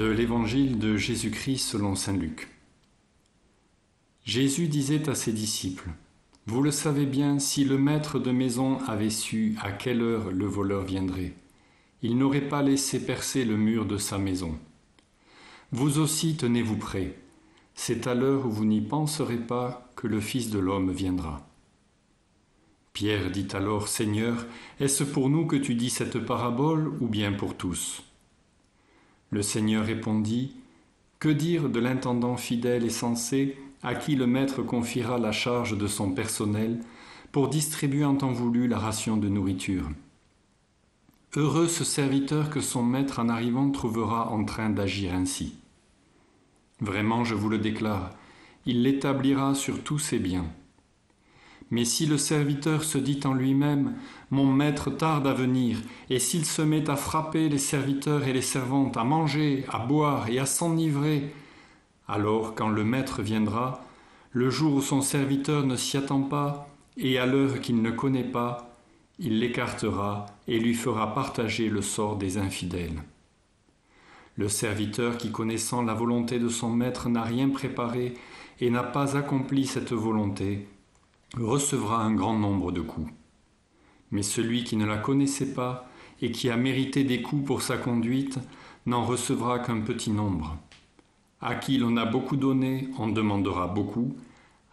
De l'Évangile de Jésus-Christ selon Saint Luc. Jésus disait à ses disciples, Vous le savez bien, si le maître de maison avait su à quelle heure le voleur viendrait, il n'aurait pas laissé percer le mur de sa maison. Vous aussi tenez-vous prêts, c'est à l'heure où vous n'y penserez pas que le Fils de l'homme viendra. Pierre dit alors, Seigneur, est-ce pour nous que tu dis cette parabole ou bien pour tous? Le Seigneur répondit Que dire de l'intendant fidèle et sensé à qui le maître confiera la charge de son personnel pour distribuer en temps voulu la ration de nourriture? Heureux ce serviteur que son maître en arrivant trouvera en train d'agir ainsi. Vraiment, je vous le déclare, il l'établira sur tous ses biens. Mais si le serviteur se dit en lui-même Mon maître tarde à venir, et s'il se met à frapper les serviteurs et les servantes, à manger, à boire et à s'enivrer, alors quand le maître viendra, le jour où son serviteur ne s'y attend pas, et à l'heure qu'il ne connaît pas, il l'écartera et lui fera partager le sort des infidèles. Le serviteur qui, connaissant la volonté de son maître, n'a rien préparé et n'a pas accompli cette volonté, recevra un grand nombre de coups. Mais celui qui ne la connaissait pas et qui a mérité des coups pour sa conduite n'en recevra qu'un petit nombre. À qui l'on a beaucoup donné, on demandera beaucoup,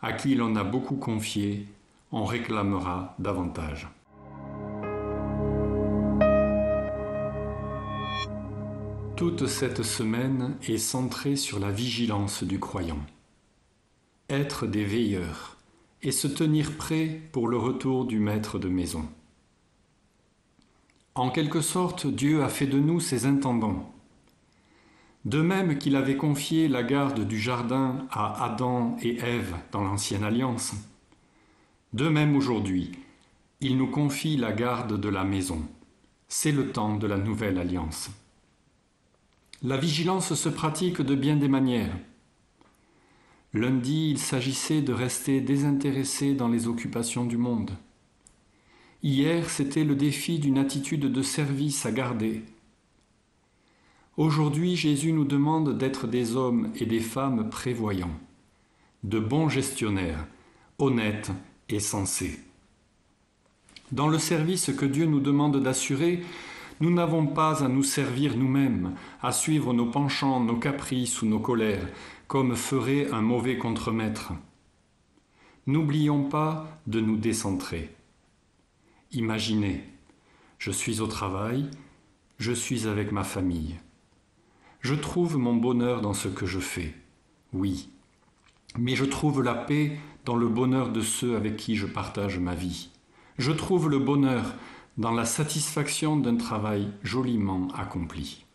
à qui l'on a beaucoup confié, on réclamera davantage. Toute cette semaine est centrée sur la vigilance du croyant. Être des veilleurs et se tenir prêt pour le retour du maître de maison. En quelque sorte, Dieu a fait de nous ses intendants. De même qu'il avait confié la garde du jardin à Adam et Ève dans l'Ancienne Alliance, de même aujourd'hui, il nous confie la garde de la maison. C'est le temps de la Nouvelle Alliance. La vigilance se pratique de bien des manières. Lundi, il s'agissait de rester désintéressé dans les occupations du monde. Hier, c'était le défi d'une attitude de service à garder. Aujourd'hui, Jésus nous demande d'être des hommes et des femmes prévoyants, de bons gestionnaires, honnêtes et sensés. Dans le service que Dieu nous demande d'assurer, nous n'avons pas à nous servir nous-mêmes, à suivre nos penchants, nos caprices ou nos colères, comme ferait un mauvais contremaître. N'oublions pas de nous décentrer. Imaginez, je suis au travail, je suis avec ma famille. Je trouve mon bonheur dans ce que je fais, oui, mais je trouve la paix dans le bonheur de ceux avec qui je partage ma vie. Je trouve le bonheur dans la satisfaction d'un travail joliment accompli.